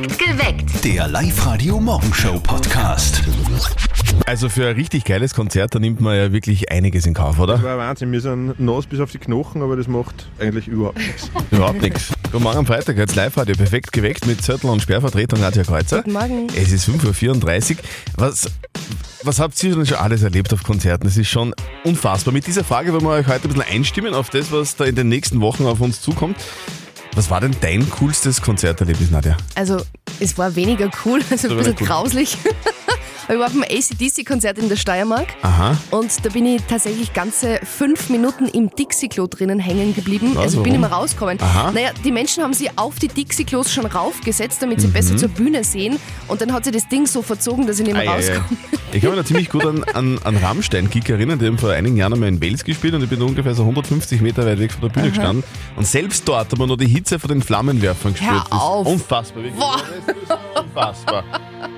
Perfekt geweckt. Der Live-Radio-Morgenshow-Podcast. Also für ein richtig geiles Konzert, da nimmt man ja wirklich einiges in Kauf, Das oder? war ein Wahnsinn. Wir sind nass bis auf die Knochen, aber das macht eigentlich überhaupt nichts. Überhaupt nichts. Guten Morgen am Freitag, jetzt Live-Radio perfekt geweckt mit Zettel und Sperrvertretung Nadja Kreuzer. Guten Morgen. Es ist 5.34 Uhr. Was, was habt ihr denn schon alles erlebt auf Konzerten? Das ist schon unfassbar. Mit dieser Frage wollen wir euch heute ein bisschen einstimmen auf das, was da in den nächsten Wochen auf uns zukommt. Was war denn dein coolstes Konzerterlebnis, Nadja? Also, es war weniger cool, also ein bisschen cool. grauslich. Ich war auf einem ACDC-Konzert in der Steiermark Aha. und da bin ich tatsächlich ganze fünf Minuten im Dixie-Klo drinnen hängen geblieben. Was, also ich bin nicht mehr rausgekommen. Aha. Naja, die Menschen haben sie auf die Dixie-Klos schon raufgesetzt, damit sie Mhm. besser zur Bühne sehen. Und dann hat sich das Ding so verzogen, dass ich nicht mehr rauskomme. Ich kann mich da ziemlich gut an, an, an Rammstein-Kick erinnern, die haben vor einigen Jahren einmal in Wales gespielt und ich bin ungefähr so 150 Meter weit weg von der Bühne gestanden. Und selbst dort hat man noch die Hitze von den Flammenwerfern gespürt. Hör Das ist auf. Unfassbar, wirklich. Boah. Das ist unfassbar.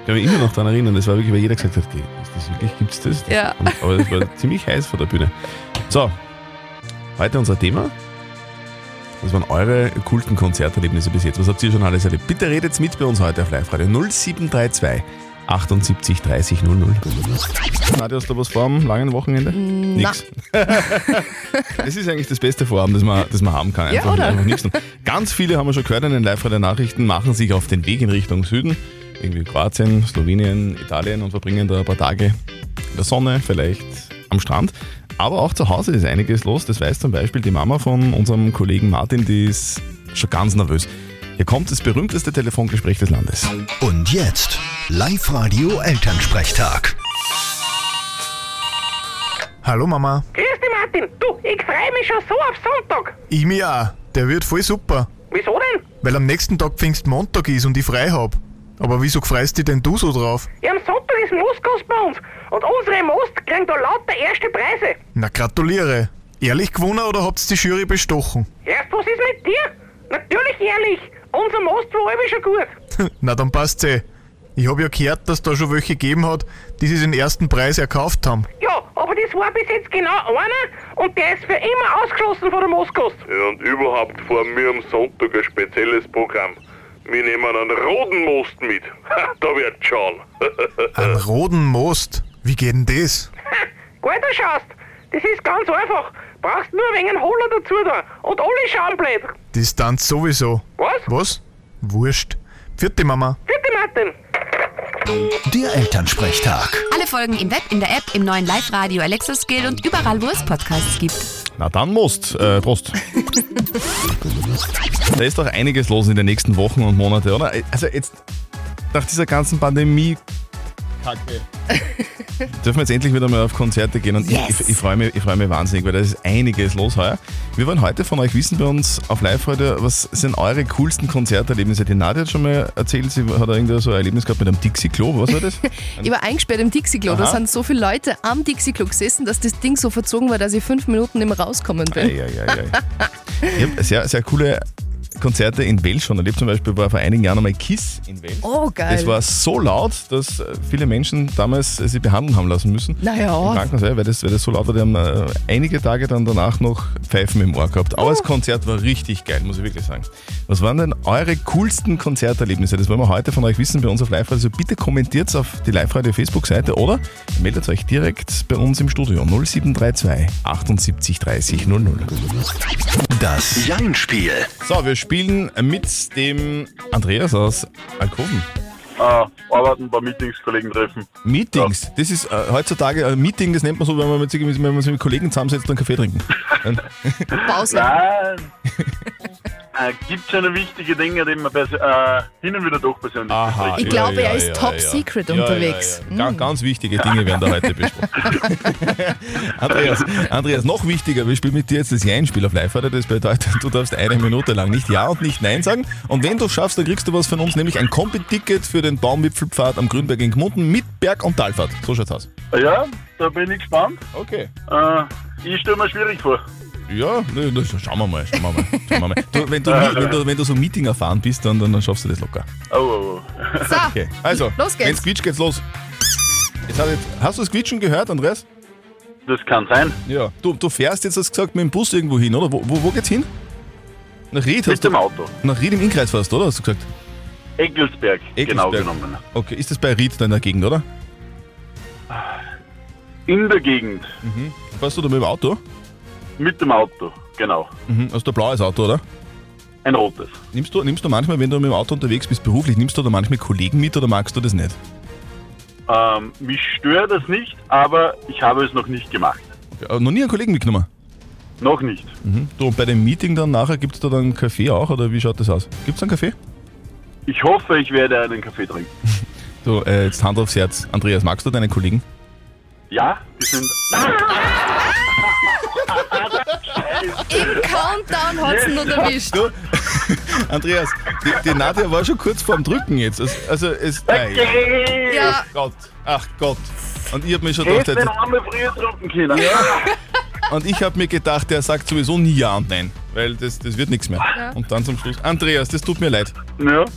Ich kann mich immer noch daran erinnern, das war wirklich, weil jeder gesagt hat, okay, ist das wirklich, gibt's das? Ja. Und, aber es war ziemlich heiß vor der Bühne. So, heute unser Thema. Was waren eure coolsten Konzerterlebnisse bis jetzt? Was habt ihr schon alles erlebt? Bitte redet mit bei uns heute auf Live-Radio 0732 78 30 00. Nadja, hast du was vor am langen Wochenende? Nix. das ist eigentlich das beste Vorhaben, das man, das man haben kann. Ja, Einfach, oder? einfach nichts. tun. Ganz viele haben wir schon gehört in den Live-Radio-Nachrichten, machen sich auf den Weg in Richtung Süden, irgendwie Kroatien, Slowenien, Italien und verbringen da ein paar Tage in der Sonne, vielleicht am Strand. Aber auch zu Hause ist einiges los. Das weiß zum Beispiel die Mama von unserem Kollegen Martin, die ist schon ganz nervös. Hier kommt das berühmteste Telefongespräch des Landes. Und jetzt Live-Radio Elternsprechtag. Hallo Mama. Grüß dich, Martin. Du, ich freue mich schon so auf Sonntag. Ich mich auch. Der wird voll super. Wieso denn? Weil am nächsten Tag Pfingstmontag ist und ich frei hab. Aber wieso freust dich denn du so drauf? Ja, am Sonntag ist Moskos bei uns. Und unsere Most kriegen da lauter erste Preise. Na gratuliere. Ehrlich gewonnen oder habt's die Jury bestochen? Erst, was ist mit dir? Natürlich ehrlich. Unser Most war alle schon gut. Na dann passt's eh. Ich hab ja gehört, dass da schon welche gegeben hat, die sich den ersten Preis erkauft haben. Ja, aber das war bis jetzt genau einer und der ist für immer ausgeschlossen von der Moskos. Ja, und überhaupt fahren wir am Sonntag ein spezielles Programm. Wir nehmen einen roten Most mit. Da wird schauen. Ein roten Most. Wie geht denn das? Ha, gut schaust. Das ist ganz einfach. Brauchst nur wegen einen Holler dazu da. Und alle schauen blöd. Distanz sowieso. Was? Was? Wurscht. Vierte Mama. Bitte, Martin. Der Elternsprechtag. Alle Folgen im Web, in der App, im neuen Live-Radio Alexa Skill und überall, wo es Podcasts gibt. Na dann Most. Äh, Prost. da ist doch einiges los in den nächsten Wochen und Monate, oder? Also jetzt nach dieser ganzen Pandemie Kacke. Dürfen wir jetzt endlich wieder mal auf Konzerte gehen und Yes. ich, ich, ich freue mich, ich freu mich wahnsinnig, weil da ist einiges los heuer. Wir wollen heute von euch wissen bei uns auf live heute, was sind eure coolsten Konzerterlebnisse? Die Nadja hat schon mal erzählt, sie hat irgendwie so ein Erlebnis gehabt mit einem Dixie-Klo, was war das? Ich war eingesperrt im Dixie-Klo. Da sind so viele Leute am Dixie-Klo gesessen, dass das Ding so verzogen war, dass ich fünf Minuten nicht mehr rauskommen bin. Eieiei. Ich habe sehr, sehr coole Konzerte in Wales schon erlebt. Zum Beispiel war vor einigen Jahren einmal Kiss in Wales. Oh, geil. Das war so laut, dass äh, viele Menschen damals äh, sie behandeln haben lassen müssen. Na ja. Im Krankenhaus, ja, weil das, weil das so laut war. Die haben äh, einige Tage dann danach noch Pfeifen im Ohr gehabt. Aber Oh. das Konzert war richtig geil, muss ich wirklich sagen. Was waren denn eure coolsten Konzerterlebnisse? Das wollen wir heute von euch wissen bei uns auf live Also bitte kommentiert auf die Live-Radio Facebook-Seite oder meldet euch direkt bei uns im Studio 0732 78 30 00. Das Jein-Spiel. So, wir spielen mit dem Andreas aus Alkoven. Ah, arbeiten, ein paar Meetings, Kollegen treffen. Meetings, das ist äh, heutzutage ein Meeting, das nennt man so, wenn man, mit, sich- wenn man sich mit Kollegen zusammensetzt und einen Kaffee trinken. Pause. Nein. Äh, gibt schon wichtige Dinge, die man äh, hin und wieder doch persönlich Aha, Ich glaube, er ist top secret unterwegs. Ja, ja. Ga- Ganz wichtige Dinge werden da heute besprochen. Andreas, Andreas, noch wichtiger, wir spielen mit dir jetzt das Ja-Spiel auf live Das bedeutet, du darfst eine Minute lang nicht Ja und nicht Nein sagen. Und wenn du schaffst, dann kriegst du was von uns, nämlich ein Kombi-Ticket für den Baumwipfelpfad am Grünberg in Gmunden mit Berg- und Talfahrt. So schaut's aus. Ja, da bin ich gespannt. Okay. Äh, ich stelle mir schwierig vor. Ja, ne, ne, schauen wir mal, schauen wir mal. Schauen wir mal. Du, wenn, du, wenn, du, wenn du so Meeting erfahren bist, dann, dann schaffst du das locker. Oh, oh, oh. So, Okay, also, Los geht's. wenn's quietscht, geht's los. Jetzt hat jetzt, hast du das Quietschen gehört, Andreas? Das kann sein. Ja. Du, du fährst jetzt, hast du gesagt, mit dem Bus irgendwo hin, oder? Wo, wo, wo geht's hin? Nach Ried hast Mit dem du. Auto. Nach Ried im Innkreis fährst, oder? Hast du gesagt? Eggelsberg, genau Eggelsberg. genommen. Okay, ist das bei Ried da in der Gegend, oder? In der Gegend, Fährst du da mit dem Auto? Mit dem Auto, genau. Mhm. Du ein blaues Auto, oder? Ein rotes. Nimmst du, nimmst du manchmal, wenn du mit dem Auto unterwegs bist, beruflich, nimmst du da manchmal Kollegen mit oder magst du das nicht? Ähm, mich stört das nicht, aber ich habe es noch nicht gemacht. Okay, aber noch nie einen Kollegen mitgenommen? Noch nicht. Mhm. Du, und bei dem Meeting dann nachher, gibt es da dann einen Kaffee auch oder wie schaut das aus? Gibt es einen Kaffee? Ich hoffe, ich werde einen Kaffee trinken. So, äh, jetzt Hand aufs Herz. Andreas, magst du deine Kollegen? Ja, die sind. Im Countdown hat sie noch erwischt. Du, Andreas, die, die Nadja war schon kurz vorm Drücken jetzt. Also, also es. Nein. Ja. Ach Gott, ach Gott. Und ich habe mir schon gedacht, Hätte den Arme früher drücken können. und ich habe mir gedacht, der sagt sowieso nie Ja und Nein, weil das, das wird nichts mehr. Und dann zum Schluss, Andreas, das tut mir leid. Ja.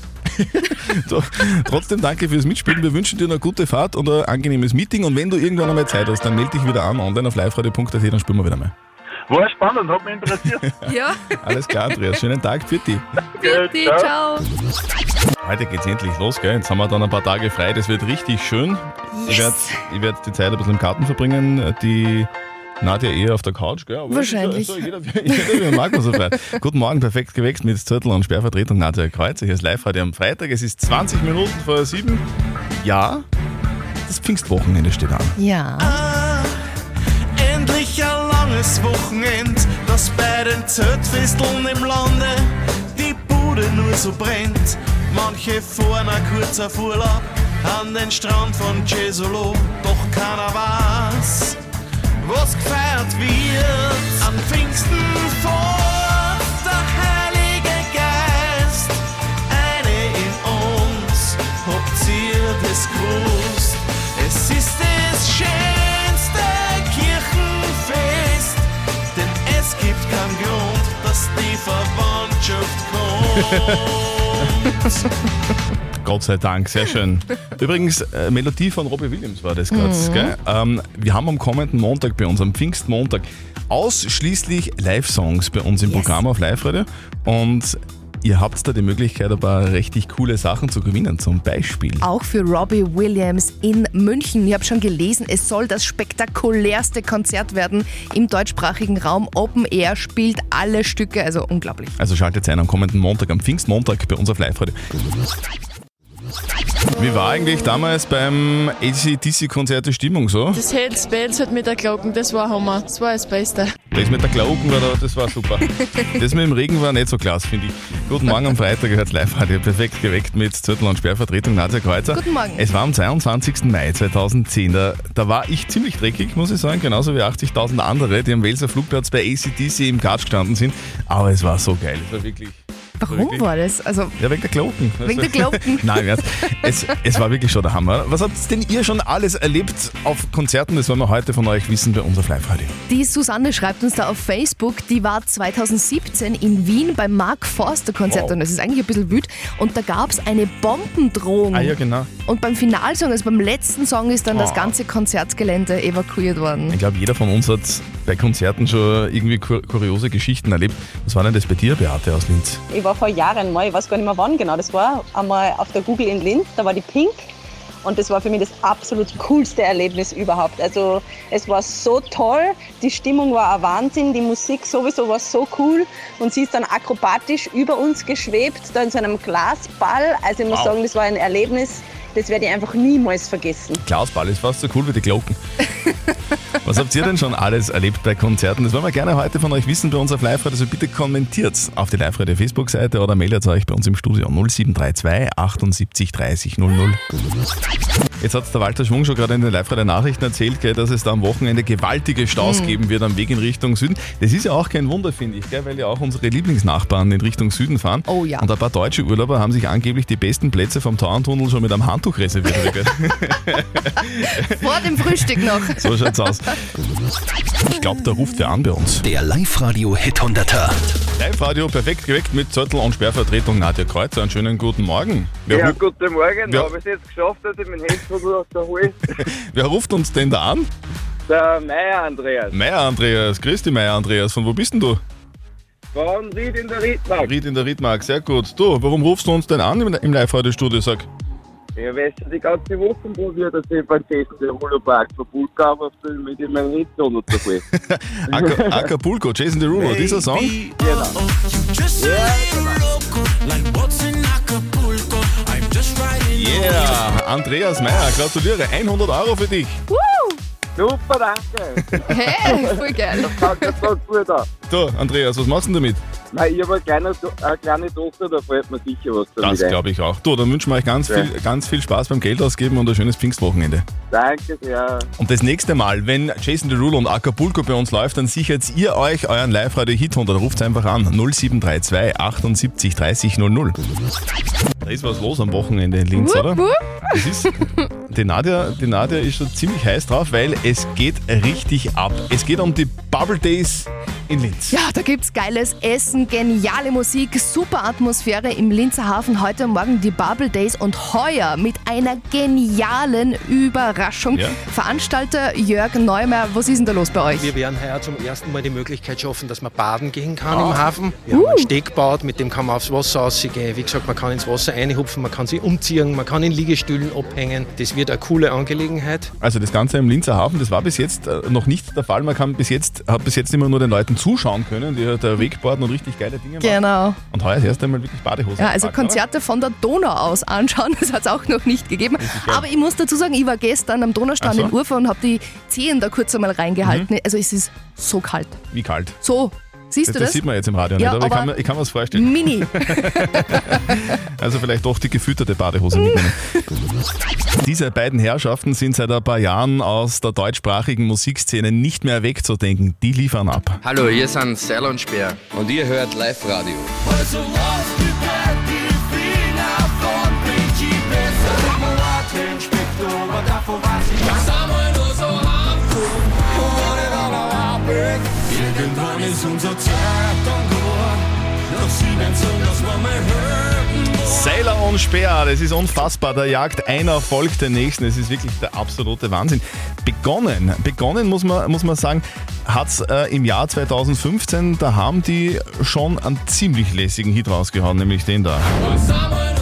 So, trotzdem danke fürs Mitspielen. Wir wünschen dir eine gute Fahrt und ein angenehmes Meeting. Und wenn du irgendwann einmal Zeit hast, dann melde dich wieder an, online auf liveradio.at, dann spielen wir wieder mal. War spannend, hat mich interessiert. Ja, Alles klar, Andreas. Schönen Tag für dich. bitte, ciao. Heute geht's endlich los, gell? Jetzt haben wir dann ein paar Tage frei. Das wird richtig schön. Ich werde ich werd die Zeit ein bisschen im Garten verbringen. Die Nadja eher auf der Couch, gell? Aber Wahrscheinlich. So, jeder, jeder, wie er mag, was er frei. Guten Morgen, perfekt geweckt mit Zettel und Sperrvertretung Nadja Kreuzer. Hier ist live heute am Freitag. Es ist 20 Minuten vor sieben. Ja, das Pfingstwochenende steht an. Ja. Endlich ein langes Wochenend, das bei den Zeltfesteln im Lande die Bude nur so brennt. Manche fahren ein kurzer Urlaub an den Strand von Cesolo, doch keiner weiß, was gefeiert wird. An Pfingsten fort Gott sei Dank, sehr schön. Übrigens, äh, Melodie von Robbie Williams war das gerade. gell? Ähm, wir haben am kommenden Montag bei uns, am Pfingstmontag, ausschließlich Live-Songs bei uns im Yes. Programm auf Live-Radio. Und ihr habt da die Möglichkeit, ein paar richtig coole Sachen zu gewinnen. Zum Beispiel. Auch für Robbie Williams in München. Ich habe schon gelesen, es soll das spektakulärste Konzert werden im deutschsprachigen Raum. Open Air spielt alle Stücke, also unglaublich. Also schaltet ein am kommenden Montag, am Pfingstmontag bei uns auf Live-Radio. Wie war eigentlich damals beim ACDC-Konzert die Stimmung so? Das Hells Bells halt mit der Glocken, das war Hammer. Das war das Beste. Das mit der Glocken war da, das war super. Das mit dem Regen war nicht so klasse, finde ich. Guten Morgen am Freitag, hört live Radio perfekt geweckt mit Zettel und Sperrvertretung Nadja Kreuzer. Guten Morgen. Es war am 22. Mai 2010. Da, da war ich ziemlich dreckig, muss ich sagen, genauso wie 80.000 andere, die am Welser Flugplatz bei ACDC im Gatsch gestanden sind. Aber es war so geil. Es war wirklich. Warum wirklich- war das? Also, Ja, wegen der Glocken. Wegen der Glocken. Nein, es, es war wirklich schon der Hammer. Was habt denn ihr schon alles erlebt auf Konzerten? Das wollen wir heute von euch wissen bei uns auf Live-Radio. die Susanne schreibt uns da auf Facebook, die war 2017 in Wien beim Mark Forster Konzert Wow. und das ist eigentlich ein bisschen wüt. Und da gab es eine Bombendrohung. Ah ja, genau. Und beim Finalsong, also beim letzten Song, ist dann das Oh. ganze Konzertgelände evakuiert worden. Ich glaube, jeder von uns hat bei Konzerten schon irgendwie kur kuriose Geschichten erlebt. Was war denn das bei dir, Beate aus Linz? Ich war vor Jahren mal, ich weiß gar nicht mehr wann genau das war, einmal auf der Google in Linz, da war die Pink und das war für mich das absolut coolste Erlebnis überhaupt. Also es war so toll, die Stimmung war ein Wahnsinn, die Musik sowieso war so cool und sie ist dann akrobatisch über uns geschwebt, da in so einem Glasball. Also ich muss Wow. sagen, das war ein Erlebnis, das werde ich einfach niemals vergessen. Klausball ist fast so cool wie die Glocken. Was habt ihr denn schon alles erlebt bei Konzerten? Das wollen wir gerne heute von euch wissen bei uns auf Live-Radio. Also bitte kommentiert auf die Live-Radio Facebook-Seite oder meldet euch bei uns im Studio 0732 78 30 00. Jetzt hat der Walter Schwung schon gerade in den Live-Radio-Nachrichten erzählt, gell, dass es da am Wochenende gewaltige Staus Mhm. geben wird am Weg in Richtung Süden. Das ist ja auch kein Wunder, finde ich, gell, weil ja auch unsere Lieblingsnachbarn in Richtung Süden fahren. Oh ja. Und ein paar deutsche Urlauber haben sich angeblich die besten Plätze vom Tauerntunnel schon mit einem Handtuch reserviert. gell. Vor dem Frühstück noch. So schaut's aus. Ich glaube, da ruft wer an bei uns. Der Live-Radio Hit 100er. Live-Radio perfekt geweckt mit Zettel und Sperrvertretung Nadja Kreuzer. Einen schönen guten Morgen. Wer, Ja, guten Morgen. Da habe ich es jetzt geschafft, dass ich mein Handy aus der Hol. wer ruft uns denn da an? Der Meier Andreas. Meier Andreas. Grüß dich, Meier Andreas. Von wo bist denn du? Von Ried in der Riedmark. Ried in der Riedmark, sehr gut. Du, warum rufst du uns denn an im, im Live-Radio-Studio, sag? Ja, weil ich die ganze Woche probiert, dass ich beim Testen der Holopark auf den mit in meinem viel. Aca- Acapulco, Jason Derulo, dieser Song? Yeah, Andreas Meyer, gratuliere, 100 Euro für dich. Super, danke. Hey, voll geil. Das kann ich so gut an. Du, Andreas, was machst du denn damit? Nein, ich habe eine kleine, eine kleine Tochter, da fällt mir sicher was damit Das ein. glaube ich auch. Du, dann wünschen wir euch ganz Ja. viel, ganz viel Spaß beim Geld ausgeben und ein schönes Pfingstwochenende. Danke sehr. Und das nächste Mal, wenn Jason Derulo und Acapulco bei uns läuft, dann sichert ihr euch euren Live-Radio-Hit und dann ruft einfach an 0732 78 30 00. Da ist was los am Wochenende in Linz, Wupp, oder? wupp. Das ist, die, Nadja, die Nadja ist schon ziemlich heiß drauf, weil es geht richtig ab. Es geht um die Bubble Days in Linz. Ja, da gibt's geiles Essen, geniale Musik, super Atmosphäre im Linzer Hafen. Heute Morgen die Bubble Days und heuer mit einer genialen Überraschung. Ja. Veranstalter Jörg Neumeier, was ist denn da los bei euch? Wir werden heuer zum ersten Mal die Möglichkeit schaffen, dass man baden gehen kann Ah. im Hafen. Wir Uh. haben einen Steg gebaut, mit dem kann man aufs Wasser rausgehen. Wie gesagt, man kann ins Wasser einhupfen, man kann sich umziehen, man kann in Liegestühlen abhängen. Das wird eine coole Angelegenheit. Also das Ganze im Linzer Hafen, das war bis jetzt äh, noch nicht der Fall. Man kann bis jetzt, hat bis jetzt immer nur den Leuten zuschauen können, die da Wakeboarden und richtig geile Dinge machen. Genau. Und heuer das erste Mal wirklich Badehosen. Ja, also gepackt, oder? Konzerte von der Donau aus anschauen, das hat es auch noch nicht gegeben. Aber ich muss dazu sagen, ich war gestern am Donaustrand so. in Urfa und habe die Zehen da kurz einmal reingehalten. Mhm. Also es ist so kalt. Wie kalt. So, siehst das, du das? das sieht man jetzt im Radio Ja, nicht, aber, ich, aber kann, mir- ich kann mir das vorstellen. Mini. Also vielleicht doch die gefütterte Badehose mitnehmen. Diese beiden Herrschaften sind seit ein paar Jahren aus der deutschsprachigen Musikszene nicht mehr wegzudenken. Die liefern ab. Hallo, hier sind und Speer und ihr hört Live-Radio. Sailor und Speer, das ist unfassbar. Da jagt einer folgt den nächsten. Es ist wirklich der absolute Wahnsinn. Begonnen, begonnen muss man, muss man sagen, hat es äh, im Jahr 2015, da haben die schon einen ziemlich lässigen Hit rausgehauen, nämlich den da. Was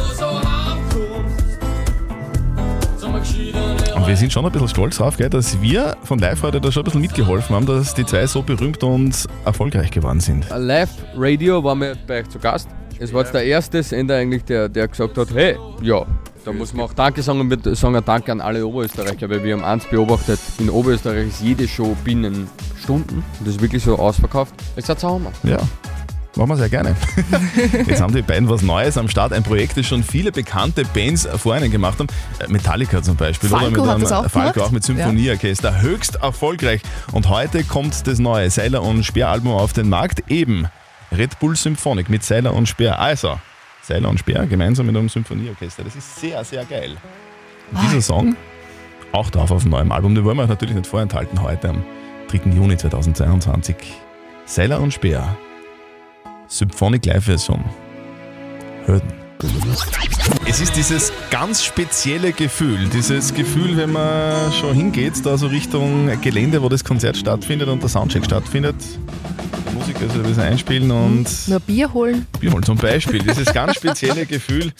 Und wir sind schon ein bisschen stolz drauf, gell, dass wir von Live Radio da schon ein bisschen mitgeholfen haben, dass die zwei so berühmt und erfolgreich geworden sind. Live Radio waren wir bei euch zu Gast. Es war jetzt der erste Sender eigentlich, der, der gesagt hat, hey, ja, da muss man auch Danke sagen und wir sagen ein Danke an alle Oberösterreicher, weil wir haben eins beobachtet, in Oberösterreich ist jede Show binnen Stunden und das ist wirklich so ausverkauft. Jetzt hat's auch Hammer. Ja. Machen wir sehr gerne. Jetzt haben die beiden was Neues am Start. Ein Projekt, das schon viele bekannte Bands vor ihnen gemacht haben. Äh, Metallica zum Beispiel. Falco oder mit hat einem, das auch Falco gemacht. auch mit Symphonieorchester. Höchst erfolgreich. Und heute kommt das neue Seiler und Speer-Album auf den Markt. Eben Red Bull Symphonic mit Seiler und Speer. Also, Seiler und Speer gemeinsam mit einem Symphonieorchester. Das ist sehr, sehr geil. Und dieser Song auch drauf auf dem neuen Album. Den wollen wir euch natürlich nicht vorenthalten heute am 3. Juni 2022. Seiler und Speer. Symphonic Live-Version. Hürden. Es ist dieses ganz spezielle Gefühl, dieses Gefühl, wenn man schon hingeht, da so Richtung Gelände, wo das Konzert stattfindet und der Soundcheck stattfindet. Die Musiker so ein bisschen einspielen und Nur Bier holen. Bier holen zum Beispiel. Dieses ganz spezielle Gefühl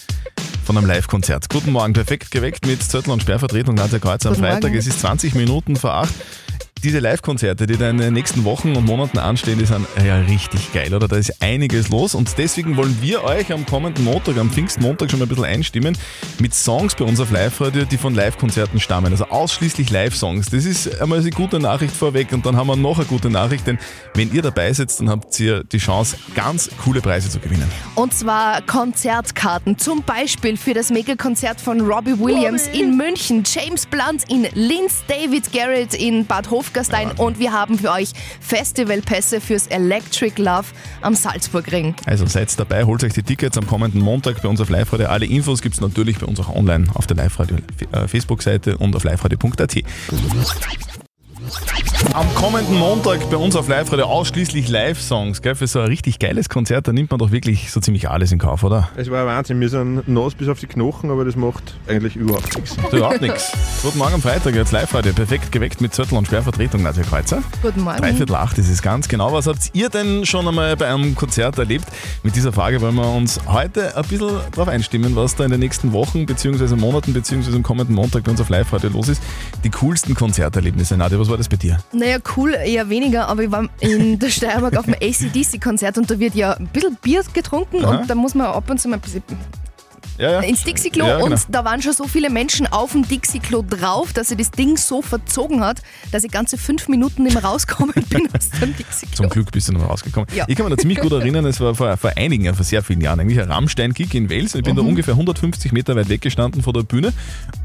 von einem Live-Konzert. Guten Morgen, perfekt geweckt mit Zettel und Sperrvertretung Nadja Kreuz am Guten Freitag. Morgen. Es ist 20 Minuten vor 8. Diese Live-Konzerte, die da in den nächsten Wochen und Monaten anstehen, die sind ja richtig geil, oder? Da ist einiges los und deswegen wollen wir euch am kommenden Montag, am Pfingstmontag schon mal ein bisschen einstimmen mit Songs bei uns auf Live-Radio, die von Live-Konzerten stammen. Also ausschließlich Live-Songs. Das ist einmal eine gute Nachricht vorweg und dann haben wir noch eine gute Nachricht, denn wenn ihr dabei sitzt, dann habt ihr die Chance, ganz coole Preise zu gewinnen. Und zwar Konzertkarten, zum Beispiel für das Megakonzert von Robbie Williams in München, James Blunt in Linz, David Garrett in Bad Hofgastein und wir haben für euch Festivalpässe fürs Electric Love am Salzburgring. Also seid dabei, holt euch die Tickets am kommenden Montag bei uns auf Live-Radio. Alle Infos gibt es natürlich bei uns auch online auf der Live-Radio äh, Facebook-Seite und auf liveradio.at. Am kommenden Montag bei uns auf Live-Radio ausschließlich Live-Songs. gell? Für so ein richtig geiles Konzert, da nimmt man doch wirklich so ziemlich alles in Kauf, oder? Es war ein Wahnsinn. Wir sind nass bis auf die Knochen, aber das macht eigentlich überhaupt nichts. Überhaupt nichts. Guten Morgen am Freitag, jetzt Live-Radio. Perfekt geweckt mit Zettel und Schwervertretung, Nadja Kreuzer. Guten Morgen. Dreiviertel acht ist es ganz genau. Was habt ihr denn schon einmal bei einem Konzert erlebt? Mit dieser Frage wollen wir uns heute ein bisschen drauf einstimmen, was da in den nächsten Wochen bzw. Monaten bzw. am kommenden Montag bei uns auf Live-Radio los ist. Die coolsten Konzerterlebnisse. Nadja, was war das bei dir? Naja, cool eher weniger, aber ich war in der Steiermark auf dem ACDC-Konzert und da wird ja ein bisschen Bier getrunken Aha. und da muss man ab und zu mal ein bisschen Ja, ja. ins Dixie-Klo Ja, genau. und da waren schon so viele Menschen auf dem Dixie-Klo drauf, dass sich das Ding so verzogen hat, dass ich ganze fünf Minuten nicht mehr rausgekommen bin aus dem Dixie-Klo. Zum Glück bist du noch rausgekommen. Ja. Ich kann mich da ziemlich gut erinnern, es war vor, vor einigen, vor sehr vielen Jahren, eigentlich ein Rammstein-Gig in Wales. Ich bin da Mhm. ungefähr 150 Meter weit weggestanden von der Bühne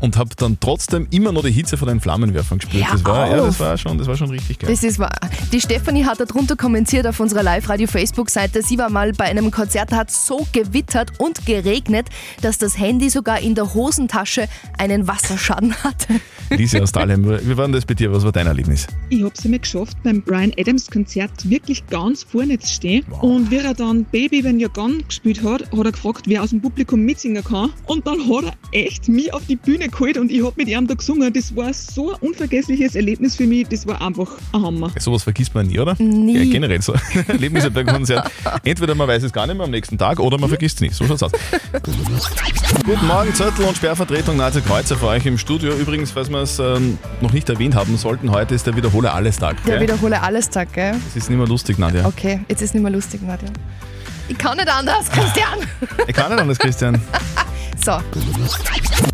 und habe dann trotzdem immer noch die Hitze von den Flammenwerfern gespürt. Das, war, ja, das, war schon, das war schon richtig geil. Das ist wahr. Die Stefanie hat darunter kommentiert auf unserer Live-Radio-Facebook-Seite. Sie war mal bei einem Konzert, hat so gewittert und geregnet, dass das Handy sogar in der Hosentasche einen Wasserschaden hatte. Lise aus Dahlheim, wie war denn das bei dir? Was war dein Erlebnis? Ich habe es einmal geschafft, beim Brian Adams Konzert wirklich ganz vorne zu stehen. Und wie er dann Baby When You're Gone gespielt hat, hat er gefragt, wer aus dem Publikum mitsingen kann. Und dann hat er echt mich auf die Bühne geholt und ich habe mit ihm da gesungen. Das war so ein unvergessliches Erlebnis für mich. Das war einfach ein Hammer. Sowas vergisst man nie, oder? Nie. Ja, generell so Erlebnisse beim Konzert. Entweder man weiß es gar nicht mehr am nächsten Tag oder man vergisst es nicht. So schaut's aus. Guten Morgen, Zettel und Sperrvertretung Nadja Kreuzer für euch im Studio. Übrigens, falls wir es ähm, noch nicht erwähnt haben sollten, heute ist der Wiederhole alles Tag. Der wiederhole alles Tag, gell? Das ist nicht mehr lustig, Nadja. Okay, jetzt ist nicht mehr lustig, Nadja. Ich kann nicht anders, Christian. Ich kann nicht anders, Christian. So.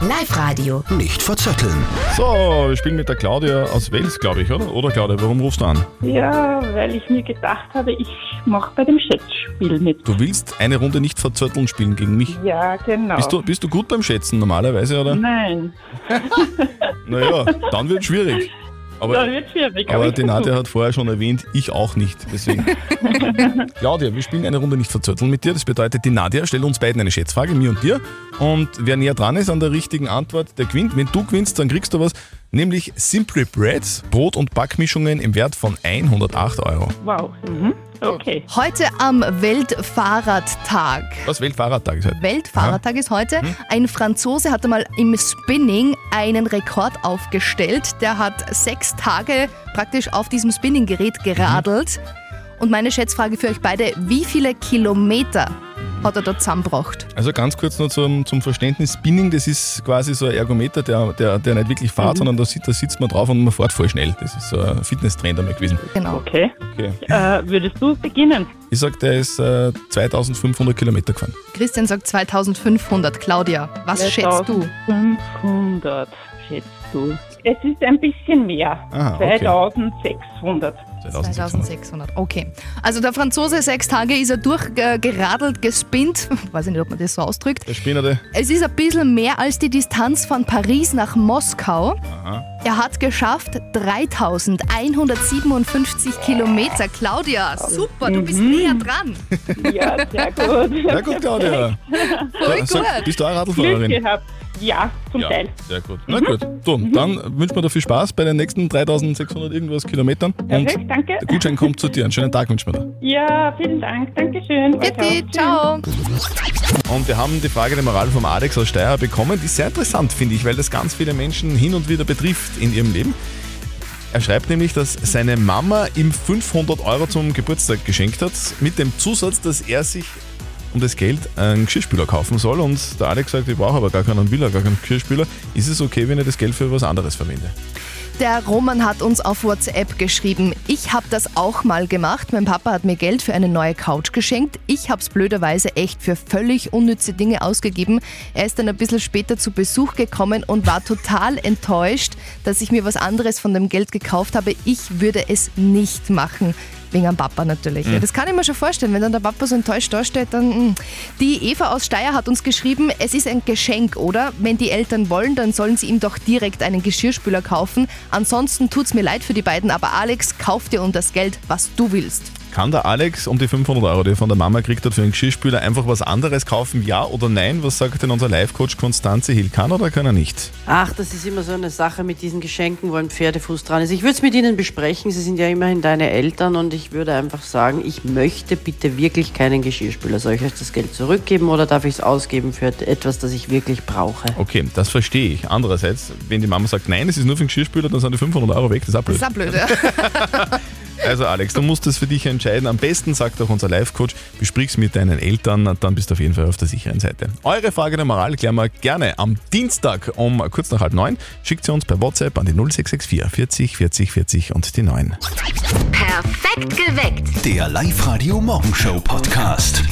Live-Radio. Nicht verzetteln. So, wir spielen mit der Claudia aus Wels, glaube ich, oder? Oder Claudia, warum rufst du an? Ja, weil ich mir gedacht habe, ich mache bei dem Schätzspiel mit. Du willst eine Runde nicht verzötteln spielen gegen mich. Ja, genau. Bist du, bist du gut beim Schätzen normalerweise, oder? Nein. Naja, dann wird schwierig. Aber, wird schwierig. aber die Nadja hat vorher schon erwähnt, ich auch nicht. Deswegen. Claudia, wir spielen eine Runde nicht verzötteln mit dir. Das bedeutet, die Nadja stellt uns beiden eine Schätzfrage, mir und dir. Und wer näher dran ist an der richtigen Antwort, der gewinnt. Wenn du gewinnst, dann kriegst du was. Nämlich Simply Breads, Brot- und Backmischungen im Wert von 108 Euro. Wow. Mhm. Okay. Heute am Weltfahrradtag. Was Weltfahrradtag ist heute? Weltfahrradtag ist heute. Ein Franzose hat einmal im Spinning einen Rekord aufgestellt. Der hat sechs Tage praktisch auf diesem Spinninggerät geradelt. Und meine Schätzfrage für euch beide: Wie viele Kilometer hat er da zusammengebracht? Also ganz kurz nur zum, zum Verständnis, Spinning, das ist quasi so ein Ergometer, der, der, der nicht wirklich fährt, Mhm. sondern da, da sitzt man drauf und man fährt voll schnell. Das ist so ein Fitnesstrend einmal gewesen. Genau. Okay. Okay. Äh, würdest du beginnen? Ich sag, der ist äh, 2500 Kilometer gefahren. Christian sagt 2500. Claudia, was schätzt du? 500 schätzt du. Es ist ein bisschen mehr. Aha, okay. 2600. 2600. Okay. Also der Franzose, sechs Tage ist er durchgeradelt, gespinnt. Weiß ich nicht, ob man das so ausdrückt. Der Spinnerte. Es ist ein bisschen mehr als die Distanz von Paris nach Moskau. Aha. Er hat geschafft 3157 Kilometer. Claudia, super, du bist näher dran. Ja, sehr gut. Ja gut, Claudia. Voll Ja, sag, gut. Bist du auch Glück Radlfahrerin? gehabt. Ja, zum Ja, Teil. sehr gut. Na gut, so, dann wünschen wir dir viel Spaß bei den nächsten 3600 irgendwas Kilometern. Perfekt, und danke. der Gutschein kommt zu dir. Einen schönen Tag wünschen wir dir. Ja, vielen Dank. Dankeschön. Bitte, auch. ciao. Und wir haben die Frage der Moral vom Alex aus Steyr bekommen, die ist sehr interessant, finde ich, weil das ganz viele Menschen hin und wieder betrifft in ihrem Leben. Er schreibt nämlich, dass seine Mama ihm 500 Euro zum Geburtstag geschenkt hat, mit dem Zusatz, dass er sich um das Geld einen Geschirrspüler kaufen soll. Und der Alex sagt, ich brauche aber gar keinen, will gar keinen Geschirrspüler. Ist es okay, wenn ich das Geld für was anderes verwende? Der Roman hat uns auf WhatsApp geschrieben, ich habe das auch mal gemacht. Mein Papa hat mir Geld für eine neue Couch geschenkt. Ich habe es blöderweise echt für völlig unnütze Dinge ausgegeben. Er ist dann ein bisschen später zu Besuch gekommen und war total enttäuscht, dass ich mir was anderes von dem Geld gekauft habe. Ich würde es nicht machen. Wegen am Papa natürlich. Ja, Mhm. das kann ich mir schon vorstellen, wenn dann der Papa so enttäuscht dasteht, dann. mm. Die Eva aus Steyr hat uns geschrieben, es ist ein Geschenk, oder? Wenn die Eltern wollen, dann sollen sie ihm doch direkt einen Geschirrspüler kaufen. Ansonsten tut's mir leid für die beiden, aber Alex, kauf dir um das Geld, was du willst. Kann der Alex um die 500 Euro, die er von der Mama gekriegt hat für einen Geschirrspüler, einfach was anderes kaufen? Ja oder nein? Was sagt denn unser Live-Coach Konstanze Hill? Kann oder kann er nicht? Ach, das ist immer so eine Sache mit diesen Geschenken, wo ein Pferdefuß dran ist. Ich würde es mit Ihnen besprechen. Sie sind ja immerhin deine Eltern und ich würde einfach sagen, ich möchte bitte wirklich keinen Geschirrspüler. Soll ich euch das Geld zurückgeben oder darf ich es ausgeben für etwas, das ich wirklich brauche? Okay, das verstehe ich. Andererseits, wenn die Mama sagt, nein, es ist nur für einen Geschirrspüler, dann sind die 500 Euro weg. Das ist auch blöd. Das ist auch blöd, ja. Also Alex, du musst das für dich entscheiden. Am besten, sagt auch unser Live-Coach, besprich's mit deinen Eltern, dann bist du auf jeden Fall auf der sicheren Seite. Eure Frage der Moral klären wir gerne am Dienstag um kurz nach halb neun. Schickt sie uns per WhatsApp an die 0664 40 40 40 und die 9. Perfekt geweckt. Der Live-Radio Morgenshow Podcast.